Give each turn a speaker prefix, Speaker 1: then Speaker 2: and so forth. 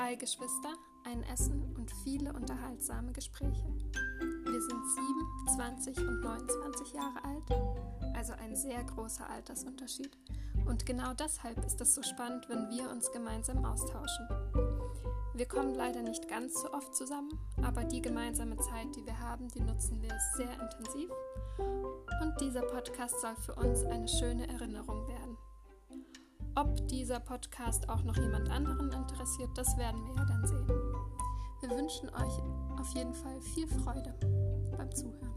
Speaker 1: drei Geschwister, ein Essen und viele unterhaltsame Gespräche. Wir sind 7, 20 und 29 Jahre alt, also ein sehr großer Altersunterschied. Und genau deshalb ist es so spannend, wenn wir uns gemeinsam austauschen. Wir kommen leider nicht ganz so oft zusammen, aber die gemeinsame Zeit, die wir haben, die nutzen wir sehr intensiv. Und dieser Podcast soll für uns eine schöne Erinnerung werden. Ob dieser Podcast auch noch jemand anderen interessiert, das werden wir ja dann sehen. Wir wünschen euch auf jeden Fall viel Freude beim Zuhören.